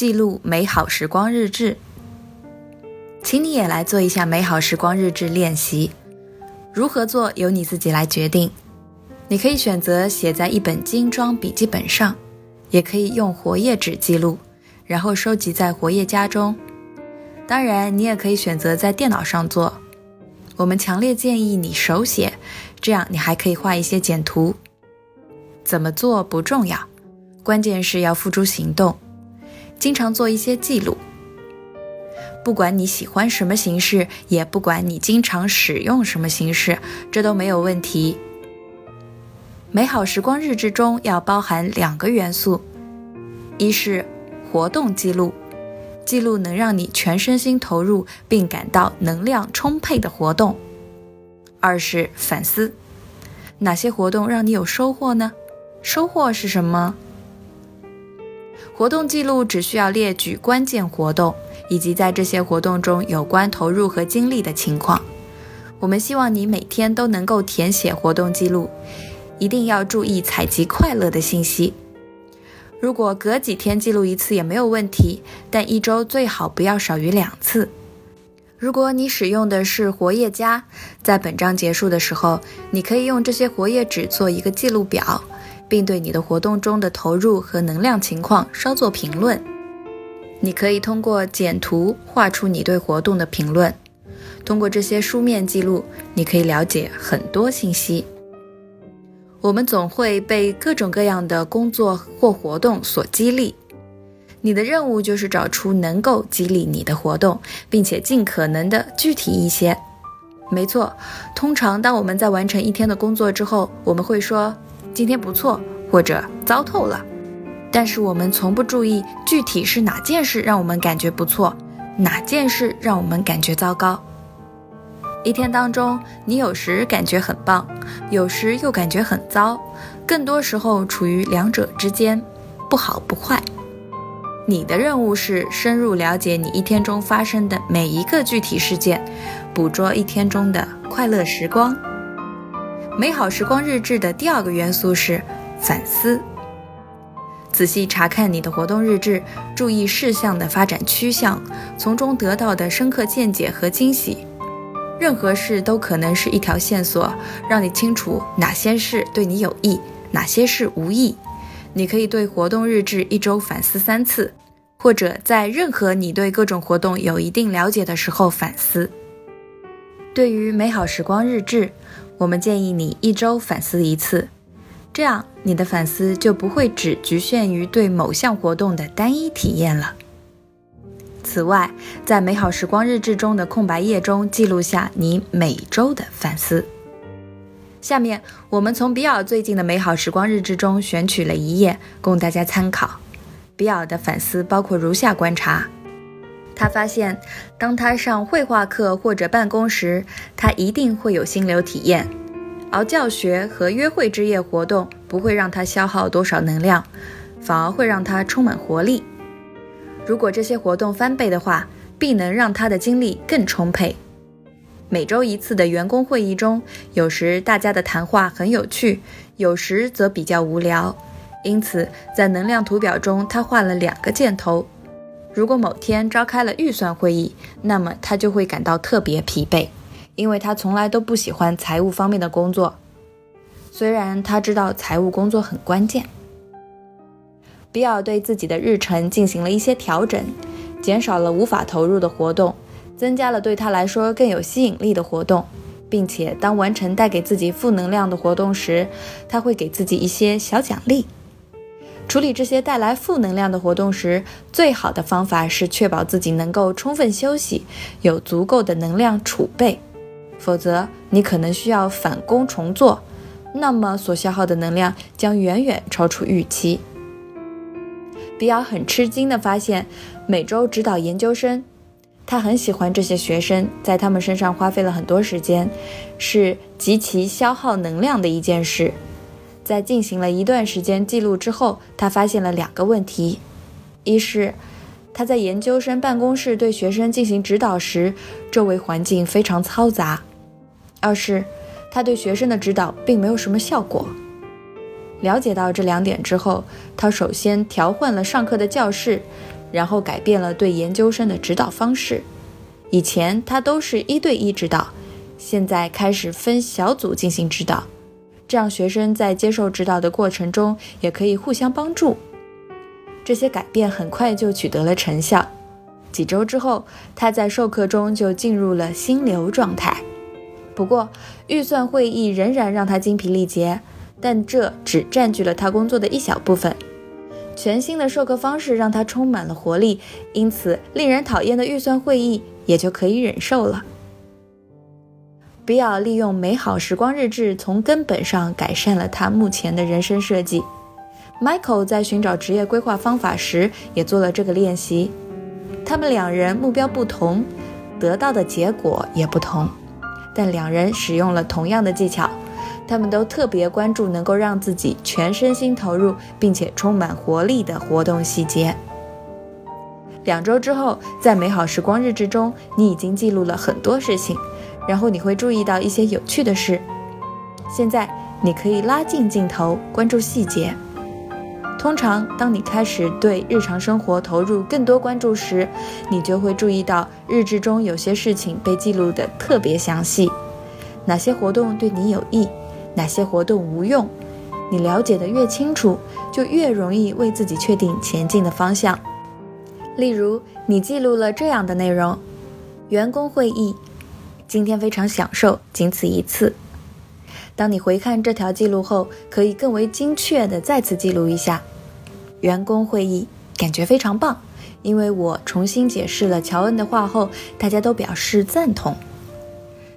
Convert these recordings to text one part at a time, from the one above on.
记录美好时光日志，请你也来做一下美好时光日志练习。如何做由你自己来决定。你可以选择写在一本精装笔记本上，也可以用活页纸记录，然后收集在活页夹中。当然，你也可以选择在电脑上做。我们强烈建议你手写，这样你还可以画一些简图。怎么做不重要，关键是要付诸行动，经常做一些记录。不管你喜欢什么形式，也不管你经常使用什么形式，这都没有问题。美好时光日志中要包含两个元素：一是活动记录，记录能让你全身心投入并感到能量充沛的活动；二是反思，哪些活动让你有收获呢？收获是什么？活动记录只需要列举关键活动。以及在这些活动中有关投入和精力的情况，我们希望你每天都能够填写活动记录，一定要注意采集快乐的信息。如果隔几天记录一次也没有问题，但一周最好不要少于两次。如果你使用的是活页夹，在本章结束的时候，你可以用这些活页纸做一个记录表，并对你的活动中的投入和能量情况稍作评论。你可以通过简图画出你对活动的评论。通过这些书面记录，你可以了解很多信息。我们总会被各种各样的工作或活动所激励。你的任务就是找出能够激励你的活动，并且尽可能的具体一些。没错，通常当我们在完成一天的工作之后，我们会说今天不错，或者糟透了。但是我们从不注意具体是哪件事让我们感觉不错，哪件事让我们感觉糟糕。一天当中，你有时感觉很棒，有时又感觉很糟，更多时候处于两者之间，不好不坏。你的任务是深入了解你一天中发生的每一个具体事件，捕捉一天中的快乐时光。美好时光日志的第二个元素是反思。仔细查看你的活动日志，注意事项的发展趋向，从中得到的深刻见解和惊喜。任何事都可能是一条线索，让你清楚哪些事对你有益，哪些事无益。你可以对活动日志一周反思三次，或者在任何你对各种活动有一定了解的时候反思。对于美好时光日志，我们建议你一周反思一次。这样，你的反思就不会只局限于对某项活动的单一体验了。此外，在美好时光日志中的空白页中记录下你每周的反思。下面，我们从比尔最近的美好时光日志中选取了一页供大家参考。比尔的反思包括如下观察：他发现，当他上绘画课或者办公时，他一定会有心流体验。而教学和约会之夜活动不会让他消耗多少能量，反而会让他充满活力。如果这些活动翻倍的话，必能让他的精力更充沛。每周一次的员工会议中，有时大家的谈话很有趣，有时则比较无聊。因此，在能量图表中，他画了两个箭头。如果某天召开了预算会议，那么他就会感到特别疲惫。因为他从来都不喜欢财务方面的工作，虽然他知道财务工作很关键。比尔对自己的日程进行了一些调整，减少了无法投入的活动，增加了对他来说更有吸引力的活动，并且当完成带给自己负能量的活动时，他会给自己一些小奖励。处理这些带来负能量的活动时，最好的方法是确保自己能够充分休息，有足够的能量储备。否则，你可能需要返工重做，那么所消耗的能量将远远超出预期。比尔很吃惊地发现，每周指导研究生，他很喜欢这些学生，在他们身上花费了很多时间，是极其消耗能量的一件事。在进行了一段时间记录之后，他发现了两个问题：一是他在研究生办公室对学生进行指导时，周围环境非常嘈杂。二是，他对学生的指导并没有什么效果。了解到这两点之后，他首先调换了上课的教室，然后改变了对研究生的指导方式。以前他都是一对一指导，现在开始分小组进行指导，这样学生在接受指导的过程中也可以互相帮助。这些改变很快就取得了成效。几周之后，他在授课中就进入了心流状态。不过，预算会议仍然让他精疲力竭，但这只占据了他工作的一小部分。全新的授课方式让他充满了活力，因此令人讨厌的预算会议也就可以忍受了。比尔利用美好时光日志，从根本上改善了他目前的人生设计。Michael 在寻找职业规划方法时也做了这个练习。他们两人目标不同，得到的结果也不同，但两人使用了同样的技巧。他们都特别关注能够让自己全身心投入并且充满活力的活动细节。两周之后，在美好时光日志中，你已经记录了很多事情，然后你会注意到一些有趣的事。现在，你可以拉近镜头，关注细节。通常，当你开始对日常生活投入更多关注时，你就会注意到日志中有些事情被记录得特别详细。哪些活动对你有益，哪些活动无用，你了解的越清楚，就越容易为自己确定前进的方向。例如，你记录了这样的内容：员工会议，今天非常享受，仅此一次。当你回看这条记录后，可以更为精确地再次记录一下。员工会议感觉非常棒，因为我重新解释了乔恩的话后，大家都表示赞同。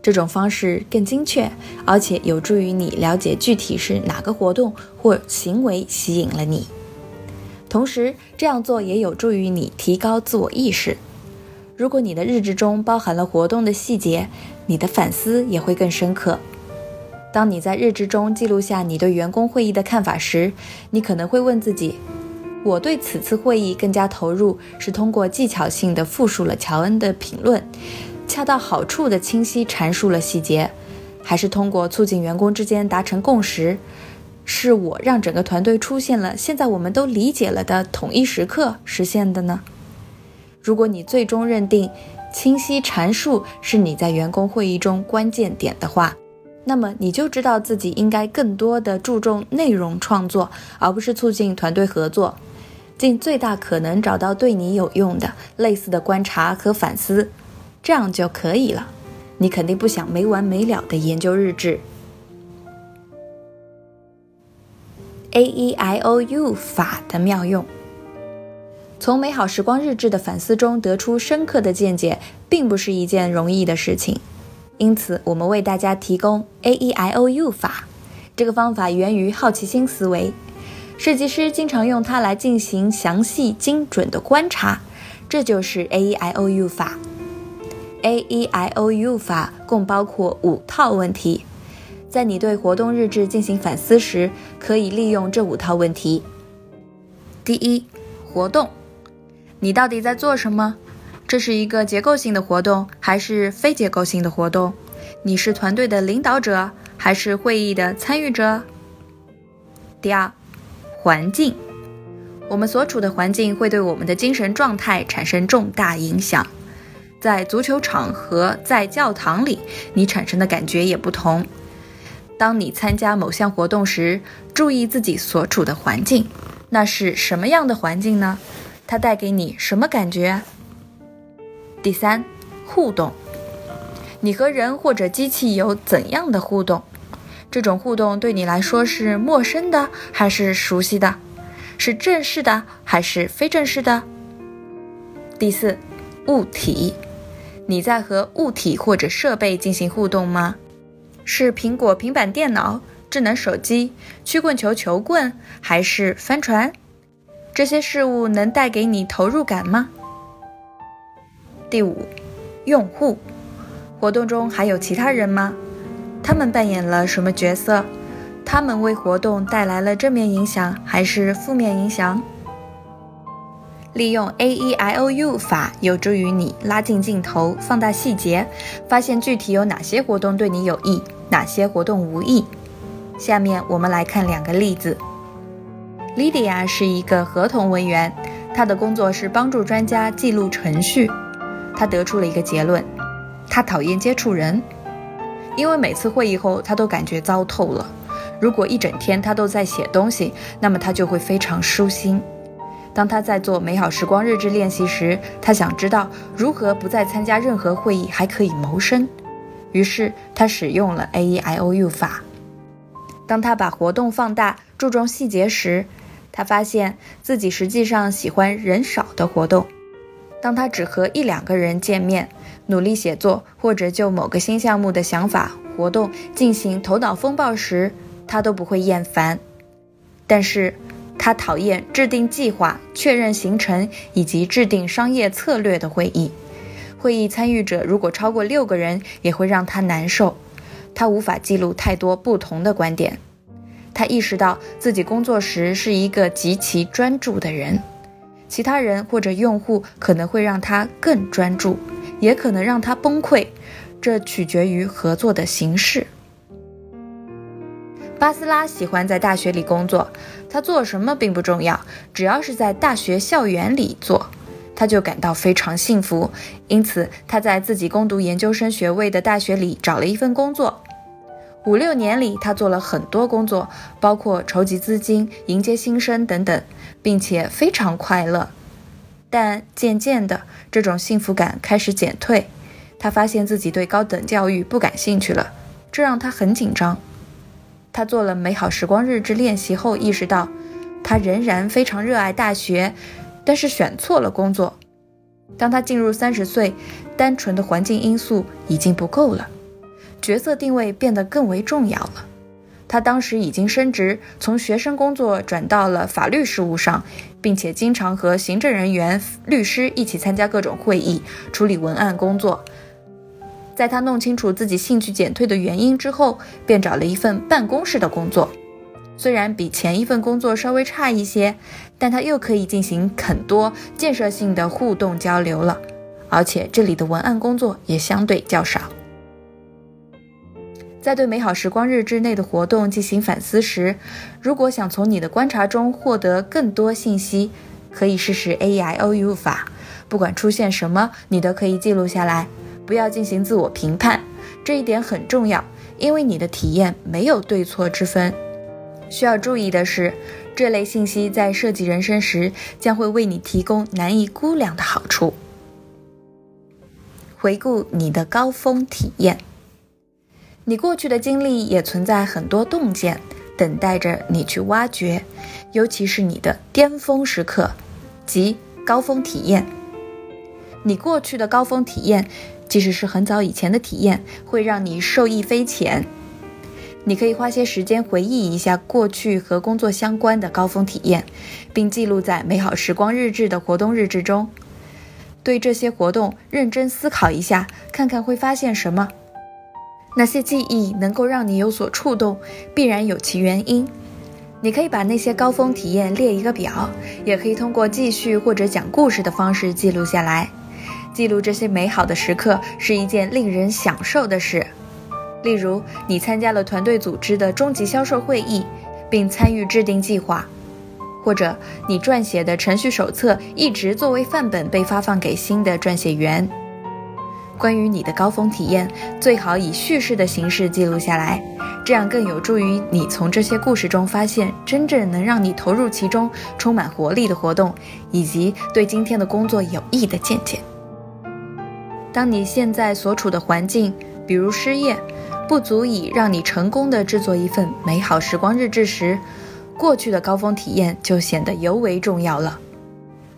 这种方式更精确，而且有助于你了解具体是哪个活动或行为吸引了你。同时，这样做也有助于你提高自我意识。如果你的日志中包含了活动的细节，你的反思也会更深刻。当你在日志中记录下你对员工会议的看法时，你可能会问自己：我对此次会议更加投入，是通过技巧性的复述了乔恩的评论，恰到好处的清晰阐述了细节，还是通过促进员工之间达成共识，是我让整个团队出现了现在我们都理解了的统一时刻实现的呢？如果你最终认定清晰阐述是你在员工会议中关键点的话，那么你就知道自己应该更多的注重内容创作，而不是促进团队合作，尽最大可能找到对你有用的类似的观察和反思，这样就可以了。你肯定不想没完没了的研究日志。A E I O U 法的妙用，从美好时光日志的反思中得出深刻的见解，并不是一件容易的事情。因此，我们为大家提供 A E I O U 法。这个方法源于好奇心思维，设计师经常用它来进行详细精准的观察。这就是 A E I O U 法。A E I O U 法共包括五套问题，在你对活动日志进行反思时，可以利用这五套问题。第一，活动，你到底在做什么？这是一个结构性的活动还是非结构性的活动？你是团队的领导者还是会议的参与者？第二，环境，我们所处的环境会对我们的精神状态产生重大影响。在足球场和在教堂里，你产生的感觉也不同。当你参加某项活动时，注意自己所处的环境，那是什么样的环境呢？它带给你什么感觉？第三，互动，你和人或者机器有怎样的互动？这种互动对你来说是陌生的还是熟悉的？是正式的还是非正式的？第四，物体，你在和物体或者设备进行互动吗？是苹果平板电脑、智能手机、曲棍球球棍，还是帆船？这些事物能带给你投入感吗？第五，用户活动中还有其他人吗？他们扮演了什么角色？他们为活动带来了正面影响还是负面影响？利用 A E I O U 法有助于你拉近镜头，放大细节，发现具体有哪些活动对你有益，哪些活动无益。下面我们来看两个例子。Lydia 是一个合同文员。她的工作是帮助专家记录程序。她得出了一个结论：她讨厌接触人，因为每次会议后他都感觉糟透了。如果一整天他都在写东西，那么他就会非常舒心。当他在做美好时光日志练习时，他想知道如何不再参加任何会议还可以谋生。于是他使用了 A E I O U 法。当他把活动放大、注重细节时，他发现自己实际上喜欢人少的活动。当他只和一两个人见面，努力写作，或者就某个新项目的想法、活动进行头脑风暴时，他都不会厌烦。但是，他讨厌制定计划、确认行程以及制定商业策略的会议。会议参与者如果超过六个人，也会让他难受。他无法记录太多不同的观点。他意识到自己工作时是一个极其专注的人。其他人或者用户可能会让他更专注，也可能让他崩溃，这取决于合作的形式。巴斯拉喜欢在大学里工作，他做什么并不重要，只要是在大学校园里做，他就感到非常幸福。因此，他在自己攻读研究生学位的大学里找了一份工作。五六年里，他做了很多工作，包括筹集资金、迎接新生等等，并且非常快乐。但渐渐的，这种幸福感开始减退。他发现自己对高等教育不感兴趣了，这让他很紧张。他做了美好时光日志练习后，意识到他仍然非常热爱大学，但是选错了工作。当他进入三十岁，单纯的环境因素已经不够了。角色定位变得更为重要了。他当时已经升职，从学生工作转到了法律事务上，并且经常和行政人员、律师一起参加各种会议，处理文案工作。在他弄清楚自己兴趣减退的原因之后，便找了一份办公室的工作。虽然比前一份工作稍微差一些，但他又可以进行很多建设性的互动交流了，而且这里的文案工作也相对较少。在对美好时光日志内的活动进行反思时，如果想从你的观察中获得更多信息，可以试试 A I O U 法。不管出现什么，你都可以记录下来，不要进行自我评判。这一点很重要，因为你的体验没有对错之分。需要注意的是，这类信息在设计人生时将会为你提供难以估量的好处。回顾你的高峰体验。你过去的经历也存在很多洞见，等待着你去挖掘，尤其是你的巅峰时刻，即高峰体验。你过去的高峰体验，即使是很早以前的体验，会让你受益匪浅。你可以花些时间回忆一下过去和工作相关的高峰体验，并记录在美好时光日志的活动日志中。对这些活动认真思考一下，看看会发现什么。那些记忆能够让你有所触动，必然有其原因。你可以把那些高峰体验列一个表，也可以通过记叙或者讲故事的方式记录下来。记录这些美好的时刻是一件令人享受的事。例如，你参加了团队组织的终极销售会议，并参与制定计划；或者你撰写的程序手册一直作为范本被发放给新的撰写员。关于你的高峰体验，最好以叙事的形式记录下来，这样更有助于你从这些故事中发现真正能让你投入其中、充满活力的活动，以及对今天的工作有益的见解。当你现在所处的环境，比如失业，不足以让你成功的制作一份美好时光日志时，过去的高峰体验就显得尤为重要了。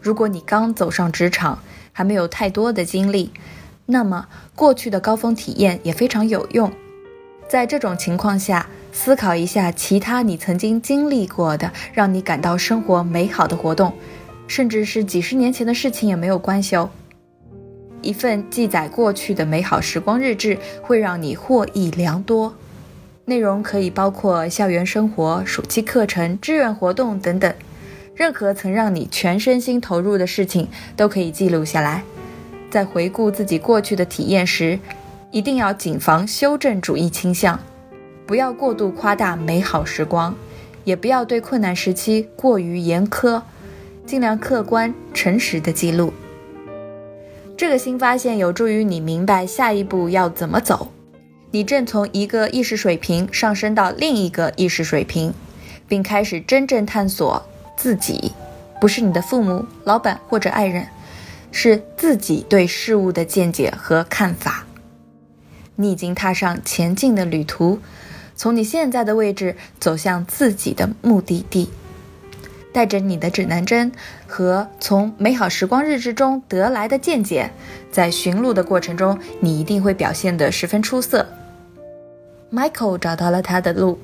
如果你刚走上职场，还没有太多的经历，那么，过去的高峰体验也非常有用。在这种情况下，思考一下其他你曾经经历过的让你感到生活美好的活动，甚至是几十年前的事情也没有关系哦。一份记载过去的美好时光日志会让你获益良多。内容可以包括校园生活、暑期课程、志愿活动等等，任何曾让你全身心投入的事情都可以记录下来。在回顾自己过去的体验时，一定要谨防修正主义倾向，不要过度夸大美好时光，也不要对困难时期过于严苛。尽量客观、诚实的记录。这个新发现有助于你明白下一步要怎么走。你正从一个意识水平上升到另一个意识水平，并开始真正探索自己，不是你的父母、老板或者爱人，是自己对事物的见解和看法。你已经踏上前进的旅途，从你现在的位置走向自己的目的地。带着你的指南针和从美好时光日志中得来的见解，在寻路的过程中，你一定会表现得十分出色。Michael 找到了他的路，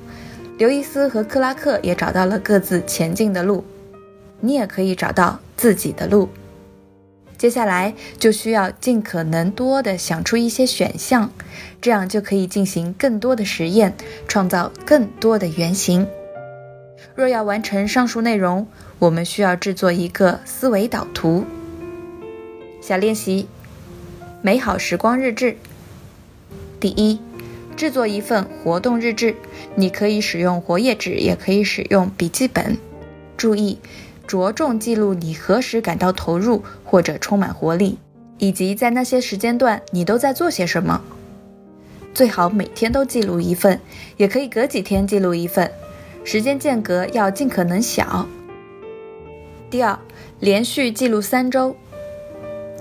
刘易斯和克拉克也找到了各自前进的路，你也可以找到自己的路。接下来就需要尽可能多的想出一些选项，这样就可以进行更多的实验，创造更多的原型。若要完成上述内容，我们需要制作一个思维导图。小练习：美好时光日志。第一，制作一份活动日志。你可以使用活页纸，也可以使用笔记本。注意，着重记录你何时感到投入或者充满活力，以及在那些时间段你都在做些什么。最好每天都记录一份，也可以隔几天记录一份。时间间隔要尽可能小。第二，连续记录三周。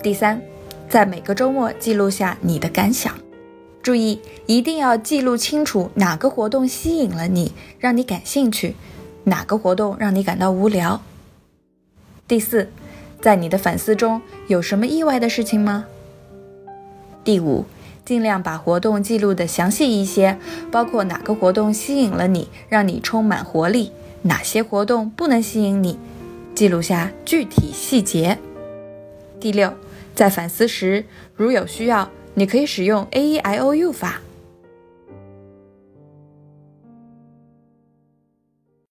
第三，在每个周末记录下你的感想。注意，一定要记录清楚哪个活动吸引了你，让你感兴趣；哪个活动让你感到无聊。第四，在你的反思中有什么意外的事情吗？第五。尽量把活动记录的详细一些，包括哪个活动吸引了你，让你充满活力；哪些活动不能吸引你，记录下具体细节。第六，在反思时，如有需要，你可以使用 A E I O U 法，